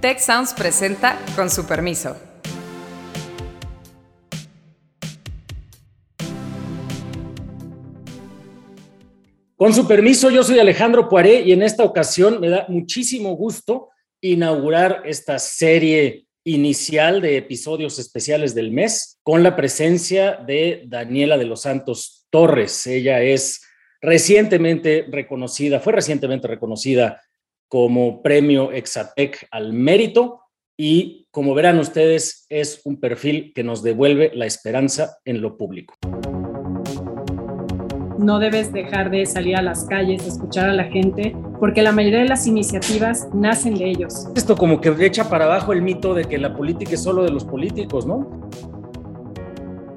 Tech Sounds presenta con su permiso. Con su permiso, yo soy Alejandro Poiré y en esta ocasión me da muchísimo gusto inaugurar esta serie inicial de episodios especiales del mes con la presencia de Daniela de los Santos Torres. Ella es recientemente reconocida, fue recientemente reconocida como premio Exatec al mérito y como verán ustedes es un perfil que nos devuelve la esperanza en lo público. No debes dejar de salir a las calles, escuchar a la gente, porque la mayoría de las iniciativas nacen de ellos. Esto como que echa para abajo el mito de que la política es solo de los políticos, ¿no?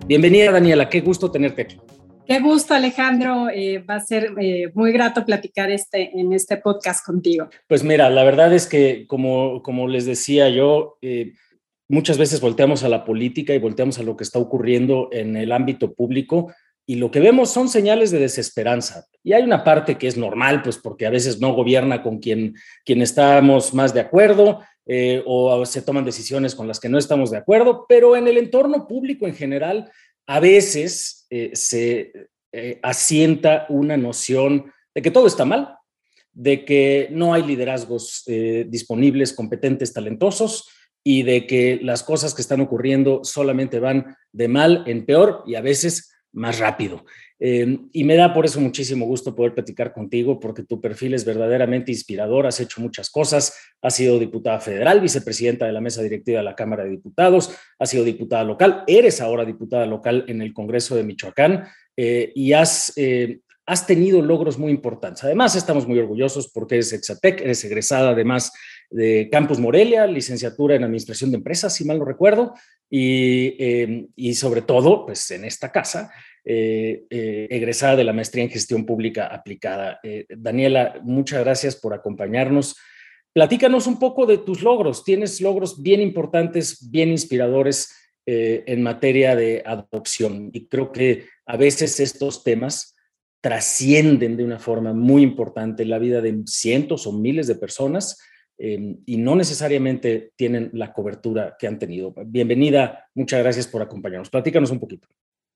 Bienvenida Daniela, qué gusto tenerte aquí. Qué gusto, Alejandro. Eh, va a ser eh, muy grato platicar este, en este podcast contigo. Pues mira, la verdad es que, como, como les decía yo, eh, muchas veces volteamos a la política y volteamos a lo que está ocurriendo en el ámbito público y lo que vemos son señales de desesperanza. Y hay una parte que es normal, pues porque a veces no gobierna con quien, quien estamos más de acuerdo o se toman decisiones con las que no estamos de acuerdo, pero en el entorno público en general a veces eh, se eh, asienta una noción de que todo está mal, de que no hay liderazgos eh, disponibles, competentes, talentosos y de que las cosas que están ocurriendo solamente van de mal en peor y a veces más rápido. Eh, y me da por eso muchísimo gusto poder platicar contigo, porque tu perfil es verdaderamente inspirador, has hecho muchas cosas, has sido diputada federal, vicepresidenta de la mesa directiva de la Cámara de Diputados, has sido diputada local, eres ahora diputada local en el Congreso de Michoacán eh, y has, eh, has tenido logros muy importantes. Además, estamos muy orgullosos porque eres Exatec, eres egresada además de Campus Morelia, licenciatura en Administración de Empresas, si mal no recuerdo, y, y sobre todo, pues en esta casa, eh, eh, egresada de la maestría en gestión pública aplicada. Eh, Daniela, muchas gracias por acompañarnos. Platícanos un poco de tus logros. Tienes logros bien importantes, bien inspiradores en materia de adopción y creo que a veces estos temas trascienden de una forma muy importante la vida de cientos o miles de personas y no necesariamente tienen la cobertura que han tenido. Bienvenida, muchas gracias por acompañarnos. Platícanos un poquito.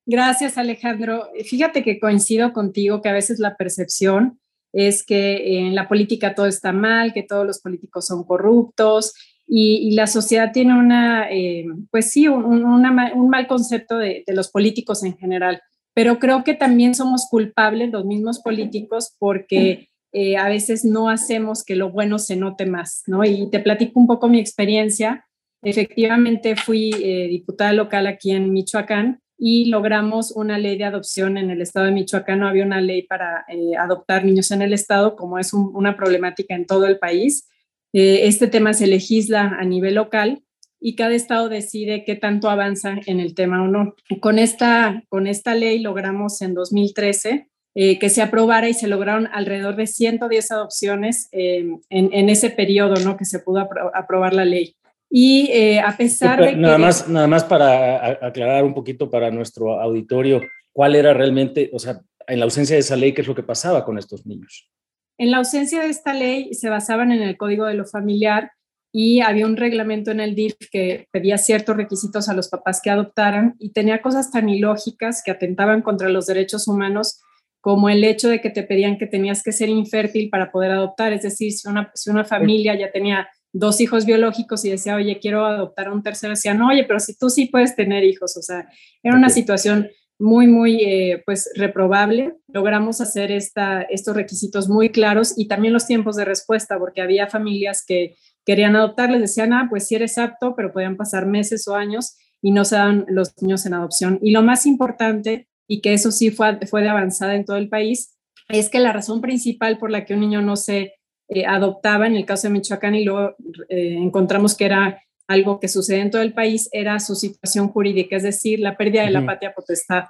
Gracias, Alejandro. Fíjate que coincido contigo que a veces la percepción es que en la política todo está mal, que todos los políticos son corruptos y, la sociedad tiene una, eh, pues sí, un, mal concepto de, los políticos en general. Pero creo que también somos culpables los mismos políticos porque eh, a veces no hacemos que lo bueno se note más, ¿no? Y te platico un poco mi experiencia. Efectivamente, fui eh, diputada local aquí en Michoacán y logramos una ley de adopción en el estado de Michoacán. No había una ley para eh, adoptar niños en el estado, como es una problemática en todo el país. Eh, este tema se legisla a nivel local y cada estado decide qué tanto avanza en el tema o no. Con esta, con esta ley logramos en 2013 eh, que se aprobara y se lograron alrededor de 110 adopciones en, en, ese periodo ¿no? que se pudo aprobar la ley. Y eh, a pesar de nada Más, nada más para aclarar un poquito para nuestro auditorio, ¿cuál era realmente, o sea, en la ausencia de esa ley, qué es lo que pasaba con estos niños? En la ausencia de esta ley se basaban en el Código de lo Familiar y había un reglamento en el DIF que pedía ciertos requisitos a los papás que adoptaran y tenía cosas tan ilógicas que atentaban contra los derechos humanos como el hecho de que te pedían que tenías que ser infértil para poder adoptar, es decir, si una, si una familia ya tenía dos hijos biológicos y decía, oye, quiero adoptar a un tercero, decían, oye, pero si tú sí puedes tener hijos, o sea, era una situación muy, muy, eh, pues, reprobable. Logramos hacer esta, estos requisitos muy claros y también los tiempos de respuesta, porque había familias que querían adoptar, les decían, ah, pues si eres apto, pero podían pasar meses o años y no se dan los niños en adopción. Y lo más importante, y que eso sí fue, fue de avanzada en todo el país, es que la razón principal por la que un niño no se eh, adoptaba en el caso de Michoacán y luego eh, encontramos que era algo que sucede en todo el país, era su situación jurídica, es decir, la pérdida de la patria potestad.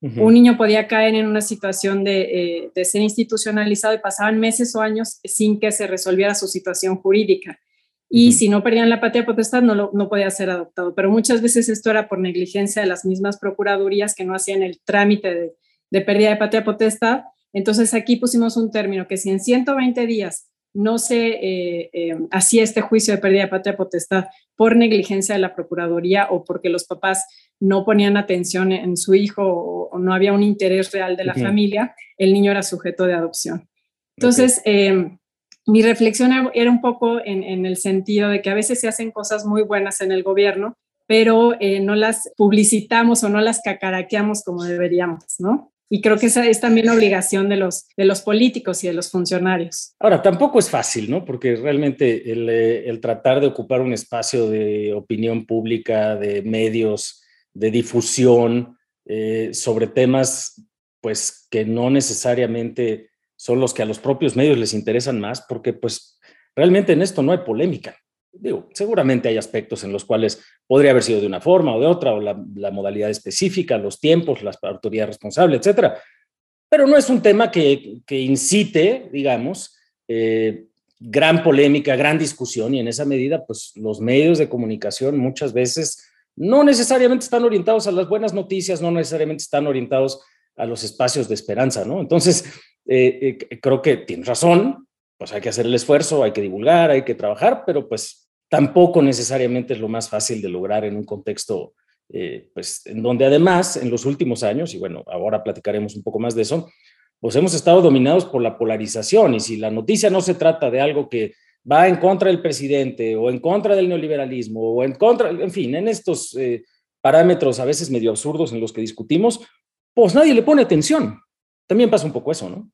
Un niño podía caer en una situación de, eh, ser institucionalizado y pasaban meses o años sin que se resolviera su situación jurídica. Y si no perdían la patria potestad, no, no podía ser adoptado. Pero muchas veces esto era por negligencia de las mismas procuradurías que no hacían el trámite de, de pérdida de patria potestad. Entonces aquí pusimos un término que si en 120 días no se eh, eh, hacía este juicio de pérdida de patria potestad por negligencia de la Procuraduría o porque los papás no ponían atención en su hijo o, no había un interés real de la familia, el niño era sujeto de adopción. Entonces, em, mi reflexión era un poco en, el sentido de que a veces se hacen cosas muy buenas en el gobierno, pero eh, no las publicitamos o no las cacaraqueamos como deberíamos, ¿no? Y creo que esa es también obligación de los, de los políticos y de los funcionarios. Ahora, tampoco es fácil, ¿no? Porque realmente el, eh, tratar de ocupar un espacio de opinión pública, de medios, de difusión eh, sobre temas, pues que no necesariamente son los que a los propios medios les interesan más, porque pues realmente en esto no hay polémica. Digo, seguramente hay aspectos en los cuales podría haber sido de una forma o de otra, o la, modalidad específica, los tiempos, la autoridad responsable, etcétera. Pero no es un tema que, que incite, digamos, eh, gran polémica, gran discusión, y en esa medida, pues los medios de comunicación muchas veces no necesariamente están orientados a las buenas noticias, no necesariamente están orientados a los espacios de esperanza, ¿no? Entonces, eh, eh, creo que tienes razón, pues hay que hacer el esfuerzo, hay que divulgar, hay que trabajar, pero pues tampoco necesariamente es lo más fácil de lograr en un contexto, eh, pues en donde además en los últimos años, y bueno, ahora platicaremos un poco más de eso, pues hemos estado dominados por la polarización y si la noticia no se trata de algo que va en contra del presidente o en contra del neoliberalismo o en contra, en fin, en estos eh, parámetros a veces medio absurdos en los que discutimos, pues nadie le pone atención. También pasa un poco eso, ¿no?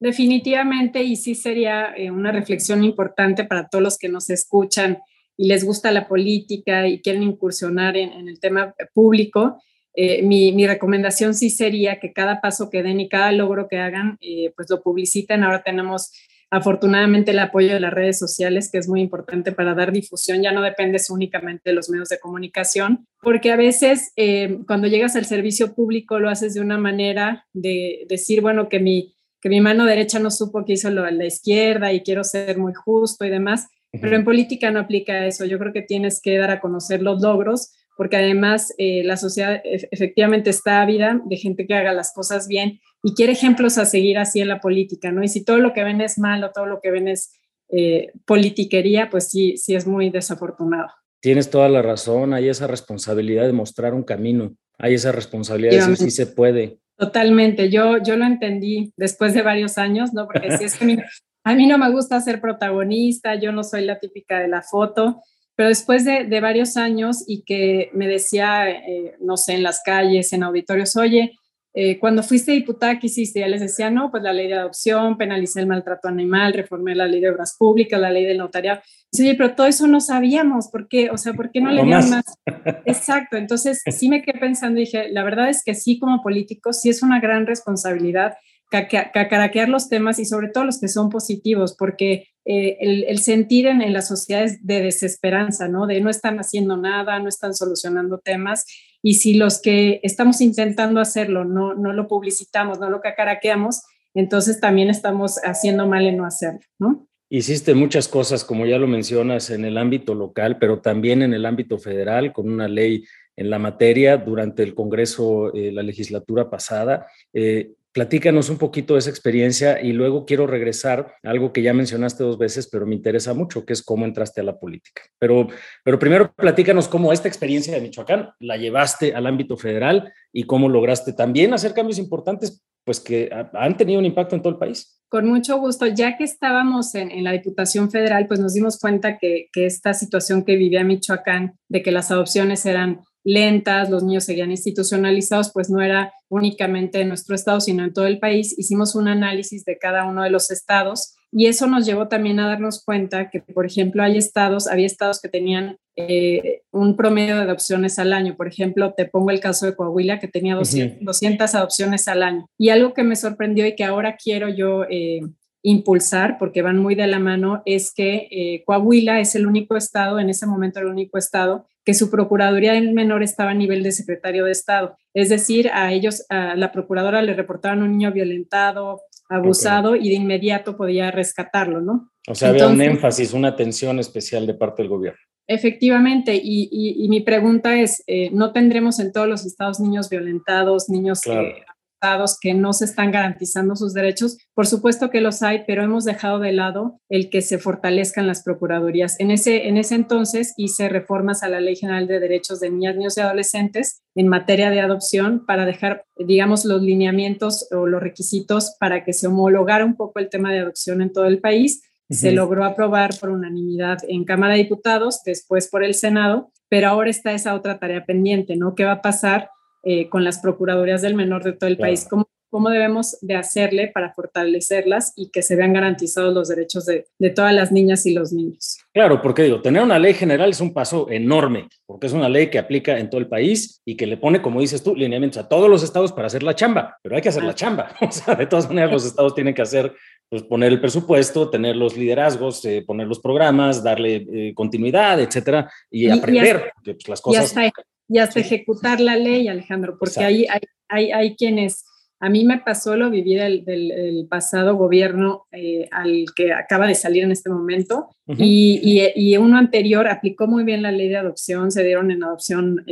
Definitivamente, y sí sería eh, una reflexión importante para todos los que nos escuchan y les gusta la política y quieren incursionar en, el tema público. Eh, mi, mi, recomendación sí sería que cada paso que den y cada logro que hagan, pues lo publiciten. Ahora tenemos afortunadamente el apoyo de las redes sociales, que es muy importante para dar difusión, ya no dependes únicamente de los medios de comunicación, porque a veces eh, cuando llegas al servicio público lo haces de una manera de decir, bueno, que mi, que mi mano derecha no supo que hizo lo de la izquierda y quiero ser muy justo y demás, pero en política no aplica eso. Yo creo que tienes que dar a conocer los logros, porque además eh, la sociedad efectivamente está ávida de gente que haga las cosas bien y quiere ejemplos a seguir así en la política, ¿no? Y si todo lo que ven es malo, todo lo que ven es eh, politiquería, pues sí, sí es muy desafortunado. Tienes toda la razón, hay esa responsabilidad de mostrar un camino, hay esa responsabilidad de decir si se puede. Totalmente, yo, yo lo entendí después de varios años, ¿no? Porque si es que a mí, no me gusta ser protagonista, yo no soy la típica de la foto, pero después de, de varios años y que me decía, eh, no sé, en las calles, en auditorios, oye, eh, cuando fuiste diputada, ¿qué hiciste? Ya les decía, no, pues la ley de adopción, penalicé el maltrato animal, reformé la ley de obras públicas, la ley del notariado. Sí, pero todo eso no sabíamos, ¿por qué? O sea, ¿por qué no, le dieron más? Exacto, entonces sí me quedé pensando y dije, la verdad es que sí, como políticos, sí es una gran responsabilidad cacaraquear los temas y sobre todo los que son positivos, porque eh, el, sentir en, en, la sociedad es de desesperanza, ¿no? De no están haciendo nada, no están solucionando temas. Y si los que estamos intentando hacerlo no, no lo publicitamos, no lo cacaraqueamos, entonces también estamos haciendo mal en no hacerlo. Hiciste muchas cosas, como ya lo mencionas, en el ámbito local, pero también en el ámbito federal, con una ley en la materia durante el Congreso, eh, la legislatura pasada. Eh, Platícanos un poquito de esa experiencia y luego quiero regresar a algo que ya mencionaste dos veces, pero me interesa mucho, que es cómo entraste a la política. Pero, pero primero platícanos cómo esta experiencia de Michoacán la llevaste al ámbito federal y cómo lograste también hacer cambios importantes, pues que han tenido un impacto en todo el país. Con mucho gusto. Ya que estábamos en, la Diputación Federal, pues nos dimos cuenta que esta situación que vivía Michoacán, de que las adopciones eran lentas, los niños seguían institucionalizados, pues no era únicamente en nuestro estado, sino en todo el país. Hicimos un análisis de cada uno de los estados y eso nos llevó también a darnos cuenta que, por ejemplo, hay estados, había estados que tenían eh, un promedio de adopciones al año. Por ejemplo, te pongo el caso de Coahuila, que tenía 200, adopciones al año. Y algo que me sorprendió y que ahora quiero yo eh, impulsar, porque van muy de la mano, es que eh, Coahuila es el único estado, en ese momento el único estado, que su Procuraduría del Menor estaba a nivel de secretario de Estado. Es decir, a ellos, a la Procuradora le reportaban un niño violentado, abusado y de inmediato podía rescatarlo, ¿no? O sea, había un énfasis, una atención especial de parte del gobierno. Efectivamente, y, mi pregunta es, eh, ¿no tendremos en todos los estados niños violentados, niños estados que no se están garantizando sus derechos. Por supuesto que los hay, pero hemos dejado de lado el que se fortalezcan las procuradurías. En ese, en ese entonces hice reformas a la Ley General de Derechos de Niñas, Niños y Adolescentes en materia de adopción para dejar, digamos, los lineamientos o los requisitos para que se homologara un poco el tema de adopción en todo el país. Se logró aprobar por unanimidad en Cámara de Diputados, después por el Senado, pero ahora está esa otra tarea pendiente, ¿no? ¿Qué va a pasar eh, con las procuradurías del menor de todo el país? ¿Cómo, ¿Cómo, debemos de hacerle para fortalecerlas y que se vean garantizados los derechos de, de todas las niñas y los niños? Claro, porque digo, tener una ley general es un paso enorme, porque es una ley que aplica en todo el país y que le pone, como dices tú, lineamientos a todos los estados para hacer la chamba, pero hay que hacer la chamba. O sea, de todas maneras, los estados tienen que hacer pues poner el presupuesto, tener los liderazgos, eh, poner los programas, darle eh, continuidad, etcétera, y, aprender pues, las cosas. Y hasta, ejecutar la ley, Alejandro, porque hay, hay, hay, quienes, a mí me pasó lo viví del, pasado gobierno eh, al que acaba de salir en este momento, y, y, uno anterior aplicó muy bien la ley de adopción, se dieron en adopción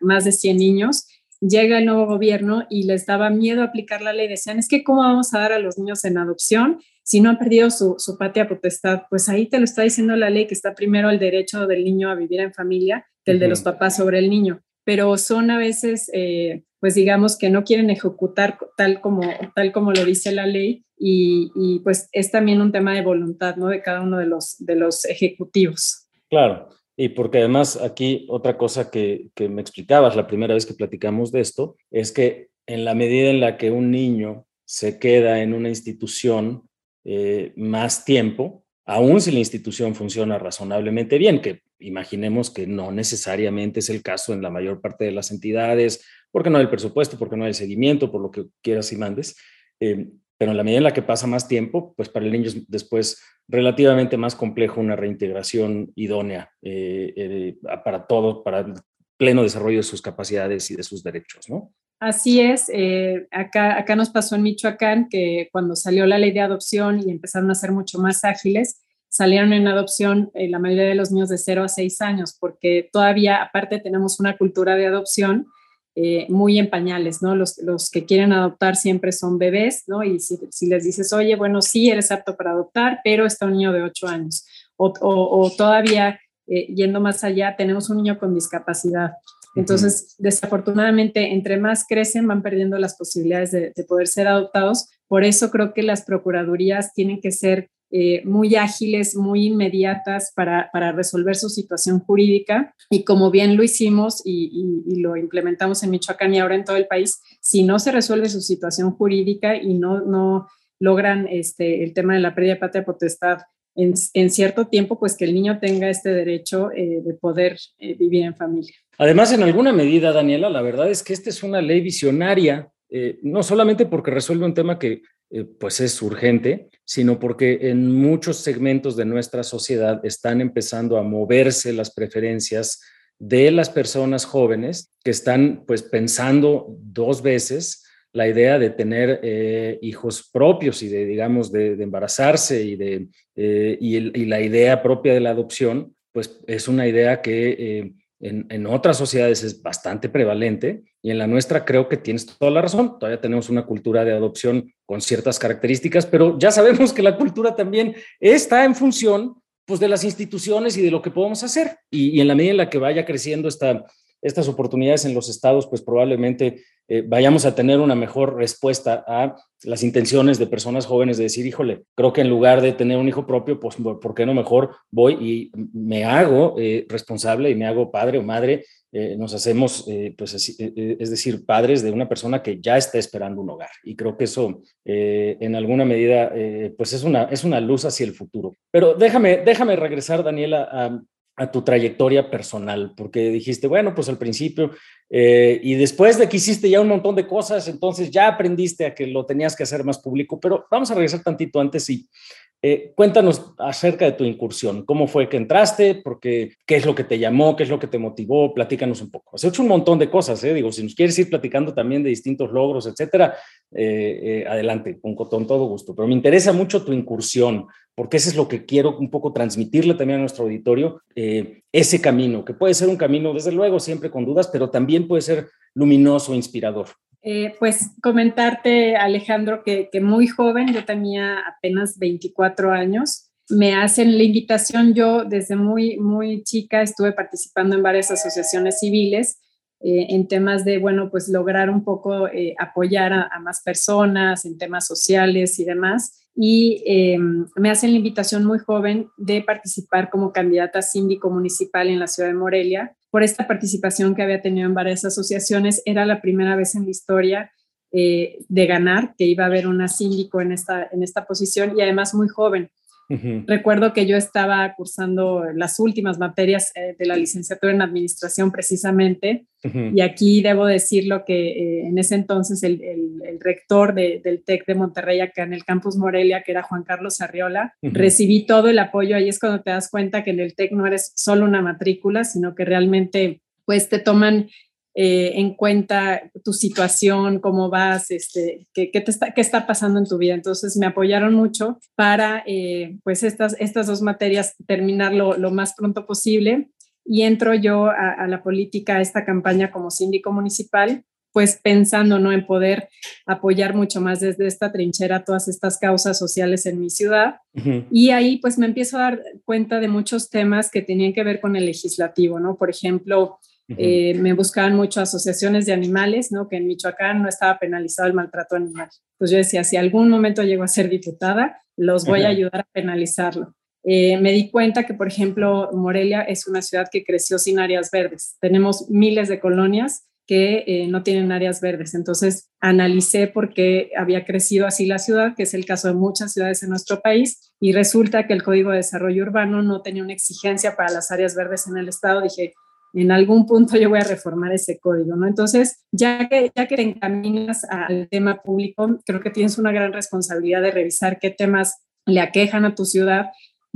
más de 100 niños, llega el nuevo gobierno y les daba miedo aplicar la ley. Decían, es que ¿cómo vamos a dar a los niños en adopción si no han perdido su, patria potestad? Pues ahí te lo está diciendo la ley, que está primero el derecho del niño a vivir en familia que el de los papás sobre el niño. Pero son a veces, eh, pues digamos que no quieren ejecutar tal como, tal como lo dice la ley y, y, pues es también un tema de voluntad, ¿no? De cada uno de los, de los ejecutivos. Claro. Y porque además aquí otra cosa que, me explicabas la primera vez que platicamos de esto es que en la medida en la que un niño se queda en una institución eh, más tiempo, aun si la institución funciona razonablemente bien, que imaginemos que no necesariamente es el caso en la mayor parte de las entidades, porque no hay el presupuesto, porque no hay el seguimiento, por lo que quieras y mandes, eh, pero en la medida en la que pasa más tiempo, pues para el niño es después relativamente más complejo una reintegración idónea eh, eh, para todo, para el pleno desarrollo de sus capacidades y de sus derechos, ¿no? Así es, eh, acá, acá nos pasó en Michoacán que cuando salió la ley de adopción y empezaron a ser mucho más ágiles, salieron en adopción la mayoría de los niños de 0 a 6 años, porque todavía aparte tenemos una cultura de adopción eh, muy en pañales, ¿no? Los, los, que quieren adoptar siempre son bebés, ¿no? Y si, les dices, oye, bueno, sí, eres apto para adoptar, pero está un niño de 8 años. O, o, todavía, eh, yendo más allá, tenemos un niño con discapacidad. Entonces, desafortunadamente, entre más crecen, van perdiendo las posibilidades de, de poder ser adoptados. Por eso creo que las procuradurías tienen que ser eh, muy ágiles, muy inmediatas para, resolver su situación jurídica. Y como bien lo hicimos y, lo implementamos en Michoacán y ahora en todo el país, si no se resuelve su situación jurídica y no, no logran este, el tema de la pérdida de patria potestad en, cierto tiempo, pues que el niño tenga este derecho eh, de poder eh, vivir en familia. Además, en alguna medida, Daniela, la verdad es que esta es una ley visionaria, no solamente porque resuelve un tema que eh, pues es urgente, sino porque en muchos segmentos de nuestra sociedad están empezando a moverse las preferencias de las personas jóvenes que están pues pensando dos veces la idea de tener eh, hijos propios y de, digamos, de, embarazarse y, de, eh, y, la idea propia de la adopción, pues es una idea que en, otras sociedades es bastante prevalente y en la nuestra creo que tienes toda la razón. Todavía tenemos una cultura de adopción con ciertas características, pero ya sabemos que la cultura también está en función pues, de las instituciones y de lo que podemos hacer. Y, y en la medida en la que vaya creciendo esta, estas oportunidades en los estados, pues probablemente eh, vayamos a tener una mejor respuesta a las intenciones de personas jóvenes de decir, híjole, creo que en lugar de tener un hijo propio, pues, ¿por qué no mejor voy y me hago eh, responsable y me hago padre o madre? Eh, nos hacemos, pues, es decir, padres de una persona que ya está esperando un hogar. Y creo que eso, en alguna medida, pues es una, es una luz hacia el futuro. Pero déjame, déjame regresar, Daniela, a, a tu trayectoria personal, porque dijiste, bueno, pues al principio, eh, y después de que hiciste ya un montón de cosas, entonces ya aprendiste a que lo tenías que hacer más público, pero vamos a regresar tantito antes y eh, cuéntanos acerca de tu incursión, cómo fue que entraste, porque qué es lo que te llamó, qué es lo que te motivó, platícanos un poco. Has hecho un montón de cosas, ¿eh? digo, si nos quieres ir platicando también de distintos logros, etcétera, adelante, con, con todo gusto, pero me interesa mucho tu incursión, porque eso es lo que quiero un poco transmitirle también a nuestro auditorio, eh, ese camino, que puede ser un camino, desde luego, siempre con dudas, pero también puede ser luminoso, inspirador. Eh, pues comentarte, Alejandro, que, muy joven, yo tenía apenas 24 años, me hacen la invitación, yo desde muy, muy chica estuve participando en varias asociaciones civiles eh, en temas de, bueno, pues lograr un poco apoyar a, más personas en temas sociales y demás. Y eh, me hacen la invitación muy joven de participar como candidata síndico municipal en la ciudad de Morelia. Por esta participación que había tenido en varias asociaciones, era la primera vez en la historia de ganar, que iba a haber una síndico en esta, en esta posición y además muy joven. Recuerdo que yo estaba cursando las últimas materias eh, de la licenciatura en administración precisamente y aquí debo decirlo que eh, en ese entonces el, rector del TEC de Monterrey acá en el campus Morelia, que era Juan Carlos Arriola, recibí todo el apoyo. Ahí es cuando te das cuenta que en el TEC no eres solo una matrícula, sino que realmente pues te toman eh, en cuenta tu situación, cómo vas, este, qué, qué, te está, qué está pasando en tu vida. Entonces me apoyaron mucho para, eh, pues, estas, estas dos materias terminar lo, lo, más pronto posible. Y entro yo a, a, la política, a esta campaña como síndico municipal, pues pensando ¿no? en poder apoyar mucho más desde esta trinchera todas estas causas sociales en mi ciudad. Y ahí pues me empiezo a dar cuenta de muchos temas que tenían que ver con el legislativo, ¿no? Por ejemplo, eh, me buscaban mucho asociaciones de animales, ¿no? Que en Michoacán no estaba penalizado el maltrato animal. Pues yo decía, si algún momento llego a ser diputada, los voy a ayudar a penalizarlo. Eh, me di cuenta que, por ejemplo, Morelia es una ciudad que creció sin áreas verdes. Tenemos miles de colonias que eh, no tienen áreas verdes. Entonces, analicé por qué había crecido así la ciudad, que es el caso de muchas ciudades en nuestro país, y resulta que el Código de Desarrollo Urbano no tenía una exigencia para las áreas verdes en el estado. Dije, en algún punto yo voy a reformar ese código, ¿no? Entonces, ya que, ya que te encaminas al tema público, creo que tienes una gran responsabilidad de revisar qué temas le aquejan a tu ciudad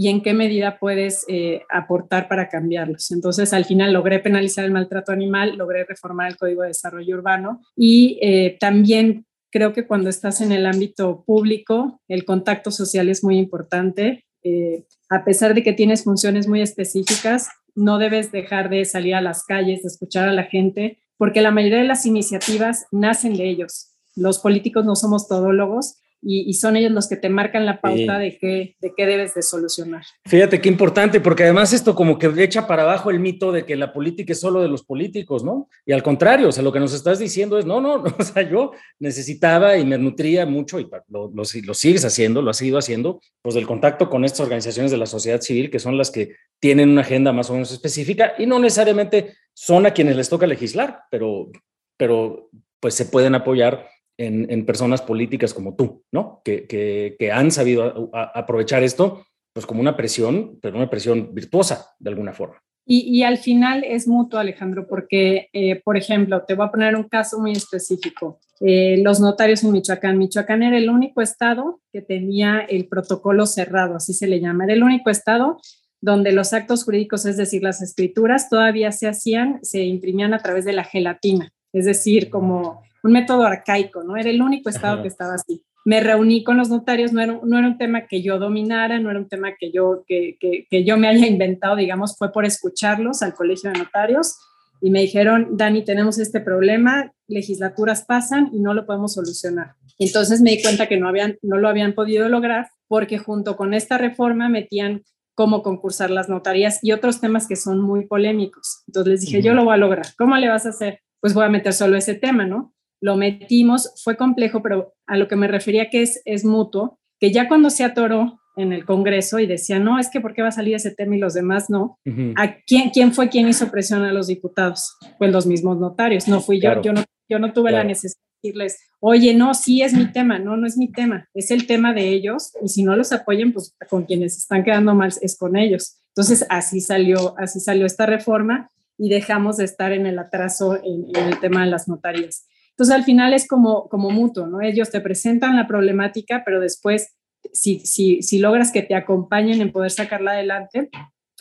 y en qué medida puedes eh, aportar para cambiarlos. Entonces, al final logré penalizar el maltrato animal, logré reformar el Código de Desarrollo Urbano y eh, también creo que cuando estás en el ámbito público, el contacto social es muy importante. Eh, a pesar de que tienes funciones muy específicas, no debes dejar de salir a las calles, de escuchar a la gente, porque la mayoría de las iniciativas nacen de ellos. Los políticos no somos todólogos y, son ellos los que te marcan la pauta de, qué, de qué debes de solucionar. Fíjate qué importante, porque además esto como que echa para abajo el mito de que la política es solo de los políticos, ¿no? Y al contrario, o sea, lo que nos estás diciendo es, no, no, o sea, yo necesitaba y me nutría mucho, y lo, lo, sigues haciendo, lo has seguido haciendo, pues del contacto con estas organizaciones de la sociedad civil, que son las que tienen una agenda más o menos específica y no necesariamente son a quienes les toca legislar, pero, pero pues se pueden apoyar en, personas políticas como tú, ¿no? Que, que, han sabido aprovechar esto pues como una presión, pero una presión virtuosa de alguna forma. Y, y al final es mutuo, Alejandro, porque, eh, por ejemplo, te voy a poner un caso muy específico. Eh, los notarios en Michoacán. Michoacán era el único estado que tenía el protocolo cerrado, así se le llama. Era el único estado donde los actos jurídicos, es decir, las escrituras, todavía se hacían, se imprimían a través de la gelatina, es decir, como un método arcaico, ¿no? Era el único estado que estaba así. Me reuní con los notarios, no era, no era un tema que yo dominara, no era un tema que yo, que, que, yo me haya inventado, digamos, fue por escucharlos al colegio de notarios y me dijeron, Dani, tenemos este problema, legislaturas pasan y no lo podemos solucionar. Entonces me di cuenta que no, habían, no lo habían podido lograr porque junto con esta reforma metían cómo concursar las notarías y otros temas que son muy polémicos. Entonces les dije, yo lo voy a lograr. ¿Cómo le vas a hacer? Pues voy a meter solo ese tema, ¿no? Lo metimos, fue complejo, pero a lo que me refería que es, es mutuo, que ya cuando se atoró en el Congreso y decía, no, es que ¿por qué va a salir ese tema y los demás no? ¿A quién, quién fue quien hizo presión a los diputados? Pues los mismos notarios, no fui yo, yo no, yo no tuve la necesidad decirles, oye, no, sí es mi tema, no, no es mi tema, es el tema de ellos y si no los apoyen, pues con quienes están quedando mal es con ellos. Entonces, así salió, así salió esta reforma y dejamos de estar en el atraso en, el tema de las notarías. Entonces, al final es como, como mutuo, ¿no? Ellos te presentan la problemática, pero después, si, si, si logras que te acompañen en poder sacarla adelante,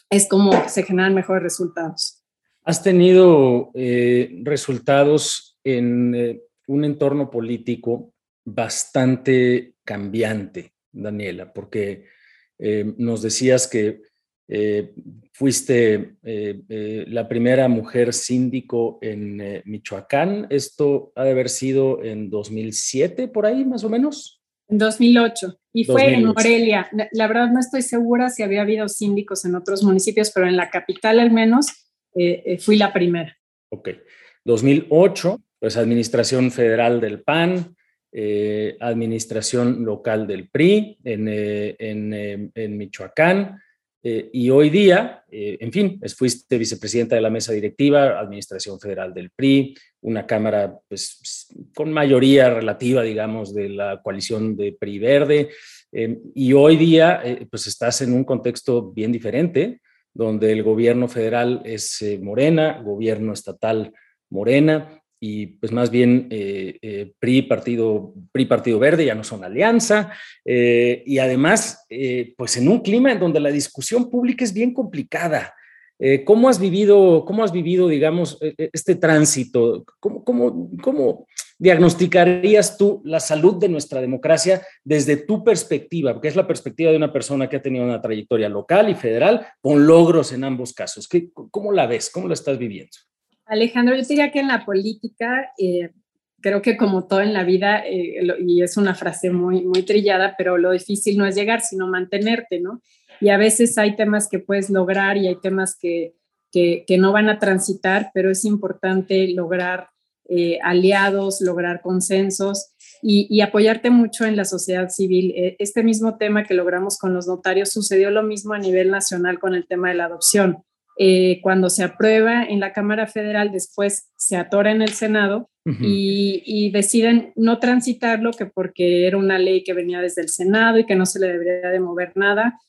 es como se generan mejores resultados. ¿Has tenido eh, resultados en eh, un entorno político bastante cambiante, Daniela, porque eh, nos decías que fuiste la primera mujer síndico en Michoacán. Esto ha de haber sido en 2007, por ahí más o menos. En 2008. Y fue en Morelia. La verdad no estoy segura si había habido síndicos en otros municipios, pero en la capital al menos fui la primera. Ok. 2008, pues Administración Federal del PAN, eh, Administración Local del PRI en, eh, eh, en, Michoacán. Y hoy día, en fin, fuiste vicepresidenta de la mesa directiva, Administración Federal del PRI, una Cámara pues, con mayoría relativa, digamos, de la coalición de PRI Verde. y hoy día, pues estás en un contexto bien diferente, donde el gobierno federal es Morena, gobierno estatal Morena y pues más bien eh, eh, PRI, partido, PRI Partido Verde ya no son alianza eh, y además pues en un clima en donde la discusión pública es bien complicada. ¿Cómo has vivido, cómo has vivido, digamos, e, e, este tránsito? ¿Cómo, cómo, cómo diagnosticarías tú la salud de nuestra democracia desde tu perspectiva? Porque es la perspectiva de una persona que ha tenido una trayectoria local y federal con logros en ambos casos. ¿Qué, ¿Cómo la ves? ¿Cómo la estás viviendo? Alejandro, yo diría que en la política, eh, creo que como todo en la vida, eh, y es una frase muy, muy trillada, pero lo difícil no es llegar, sino mantenerte, ¿no? Y a veces hay temas que puedes lograr y hay temas que, que, no van a transitar, pero es importante lograr eh, aliados, lograr consensos y, y, apoyarte mucho en la sociedad civil. Este mismo tema que logramos con los notarios sucedió lo mismo a nivel nacional con el tema de la adopción. Eh, cuando se aprueba en la Cámara Federal, después se atora en el Senado y, deciden no transitarlo, que porque era una ley que venía desde el Senado y que no se le debería de mover nada,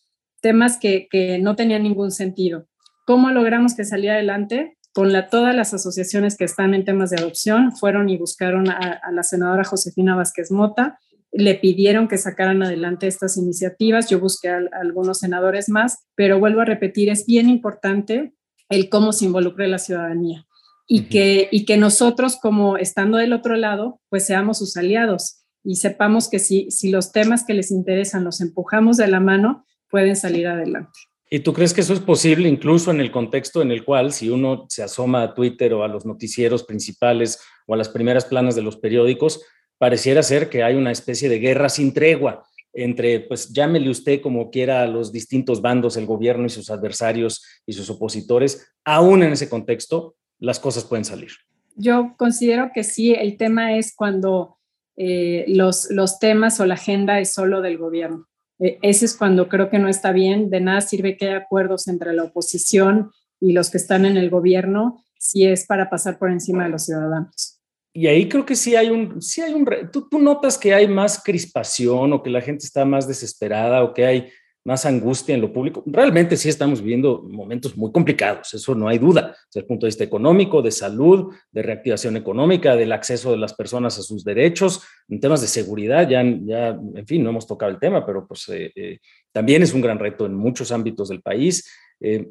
temas que, no tenían ningún sentido. ¿Cómo logramos que saliera adelante? Con la, todas las asociaciones que están en temas de adopción, fueron y buscaron a, a la senadora Josefina Vázquez Mota, le pidieron que sacaran adelante estas iniciativas. Yo busqué a, algunos senadores más, pero vuelvo a repetir, es bien importante el cómo se involucre la ciudadanía y, que, y que nosotros, como estando del otro lado, pues seamos sus aliados y sepamos que si, si los temas que les interesan los empujamos de la mano, pueden salir adelante. ¿Y tú crees que eso es posible incluso en el contexto en el cual si uno se asoma a Twitter o a los noticieros principales o a las primeras planas de los periódicos, pareciera ser que hay una especie de guerra sin tregua entre, pues llámele usted como quiera a los distintos bandos, el gobierno y sus adversarios y sus opositores, aún en ese contexto, las cosas pueden salir. Yo considero que sí, el tema es cuando eh, los, los temas o la agenda es solo del gobierno. E, ese es cuando creo que no está bien. De nada sirve que haya acuerdos entre la oposición y los que están en el gobierno si es para pasar por encima de los ciudadanos y ahí creo que sí hay un, sí hay un, tú, notas que hay más crispación o que la gente está más desesperada o que hay más angustia en lo público. Realmente sí estamos viviendo momentos muy complicados, eso no hay duda, desde el punto de vista económico, de salud, de reactivación económica, del acceso de las personas a sus derechos, en temas de seguridad, ya, ya en fin, no hemos tocado el tema, pero pues eh, eh, también es un gran reto en muchos ámbitos del país. Eh,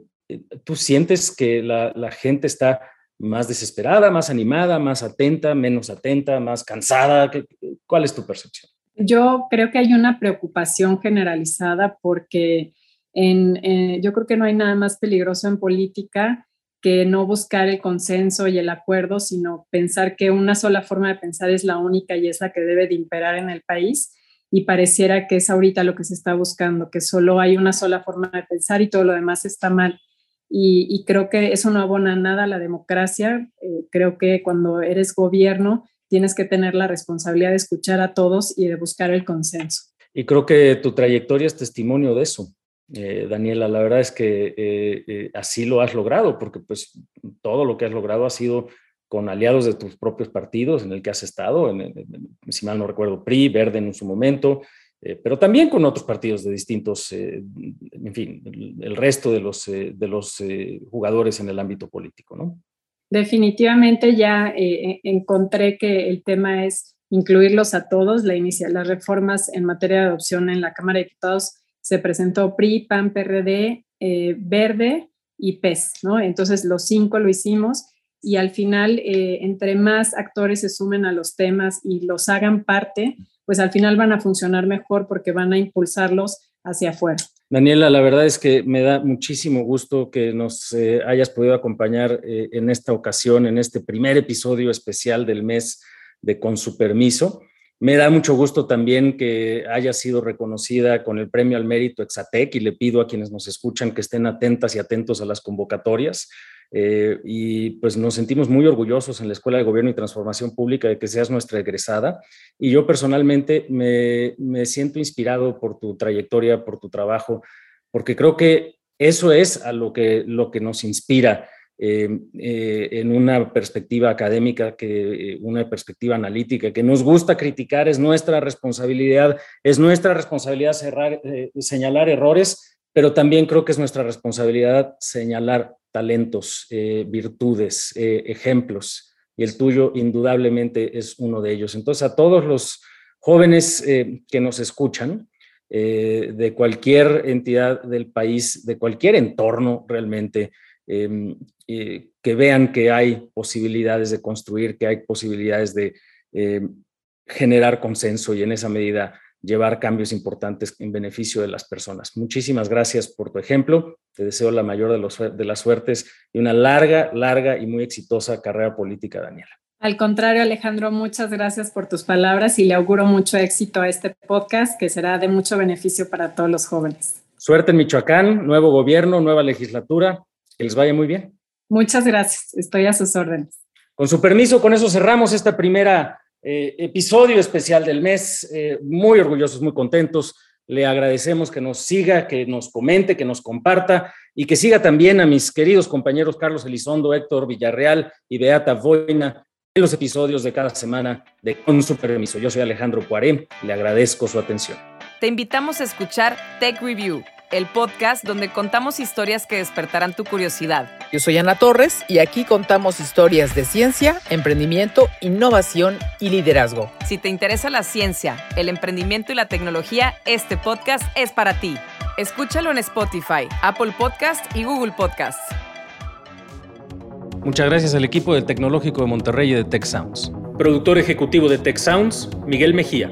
¿Tú sientes que la gente está más desesperada, más animada, más atenta, menos atenta, más cansada? ¿Cuál es tu percepción? Yo creo que hay una preocupación generalizada porque en, yo creo que no hay nada más peligroso en política que no buscar el consenso y el acuerdo, sino pensar que una sola forma de pensar es la única y es la que debe de imperar en el país. Y pareciera que es ahorita lo que se está buscando, que solo hay una sola forma de pensar y todo lo demás está mal y, creo que eso no abona nada a la democracia. Eh, creo que cuando eres gobierno tienes que tener la responsabilidad de escuchar a todos y de buscar el consenso. Y creo que tu trayectoria es testimonio de eso. Eh, Daniela, la verdad es que eh, así lo has logrado, porque pues todo lo que has logrado ha sido con aliados de tus propios partidos en el que has estado, si mal no recuerdo, PRI, Verde en su momento, eh, pero también con otros partidos de distintos, eh, en fin, el, resto de los, eh, de los jugadores en el ámbito político, ¿no? Definitivamente ya encontré que el tema es incluirlos a todos. La las reformas en materia de adopción en la Cámara de Diputados se presentó PRI, PAN, PRD, Verde y PES, ¿no? Entonces los cinco lo hicimos y al final, entre más actores se sumen a los temas y los hagan parte, pues al final van a funcionar mejor porque van a impulsarlos hacia afuera. Daniela, la verdad es que me da muchísimo gusto que nos eh, hayas podido acompañar eh, en esta ocasión, en este primer episodio especial del mes de Con su permiso. Me da mucho gusto también que haya sido reconocida con el premio al mérito Exatec y le pido a quienes nos escuchan que estén atentas y atentos a las convocatorias. Eh, y pues nos sentimos muy orgullosos en la Escuela de Gobierno y Transformación Pública de que seas nuestra egresada. Y yo personalmente me, siento inspirado por tu trayectoria, por tu trabajo, porque creo que eso es a lo que, lo que nos inspira. Eh, eh, en una perspectiva académica, que una perspectiva analítica, que nos gusta criticar, es nuestra responsabilidad, es nuestra responsabilidad señalar errores, pero también creo que es nuestra responsabilidad señalar talentos, eh, virtudes, eh, ejemplos, y el tuyo indudablemente es uno de ellos. Entonces, a todos los jóvenes eh, que nos escuchan, de cualquier entidad del país, de cualquier entorno realmente, em, que vean que hay posibilidades de construir, que hay posibilidades de generar consenso y en esa medida llevar cambios importantes en beneficio de las personas. Muchísimas gracias por tu ejemplo. Te deseo la mayor de, los, de las suertes y una larga, larga y muy exitosa carrera política, Daniela. Al contrario, Alejandro, muchas gracias por tus palabras y le auguro mucho éxito a este podcast que será de mucho beneficio para todos los jóvenes. Suerte en Michoacán, nuevo gobierno, nueva legislatura. Que les vaya muy bien. Muchas gracias. Estoy a sus órdenes. Con su permiso, con eso cerramos esta primera eh, episodio especial del mes. Eh, muy orgullosos, muy contentos. Le agradecemos que nos siga, que nos comente, que nos comparta y que siga también a mis queridos compañeros Carlos Elizondo, Héctor Villarreal y Beata Boina en los episodios de cada semana de Con su permiso. Yo soy Alejandro Cuaré, le agradezco su atención. Te invitamos a escuchar Tech Review el podcast donde contamos historias que despertarán tu curiosidad. Yo soy Ana Torres y aquí contamos historias de ciencia, emprendimiento, innovación y liderazgo. Si te interesa la ciencia, el emprendimiento y la tecnología, este podcast es para ti. Escúchalo en Spotify, Apple Podcast y Google Podcast. Muchas gracias al equipo del Tecnológico de Monterrey y de Tech Sounds. Productor ejecutivo de Tech Sounds, Miguel Mejía.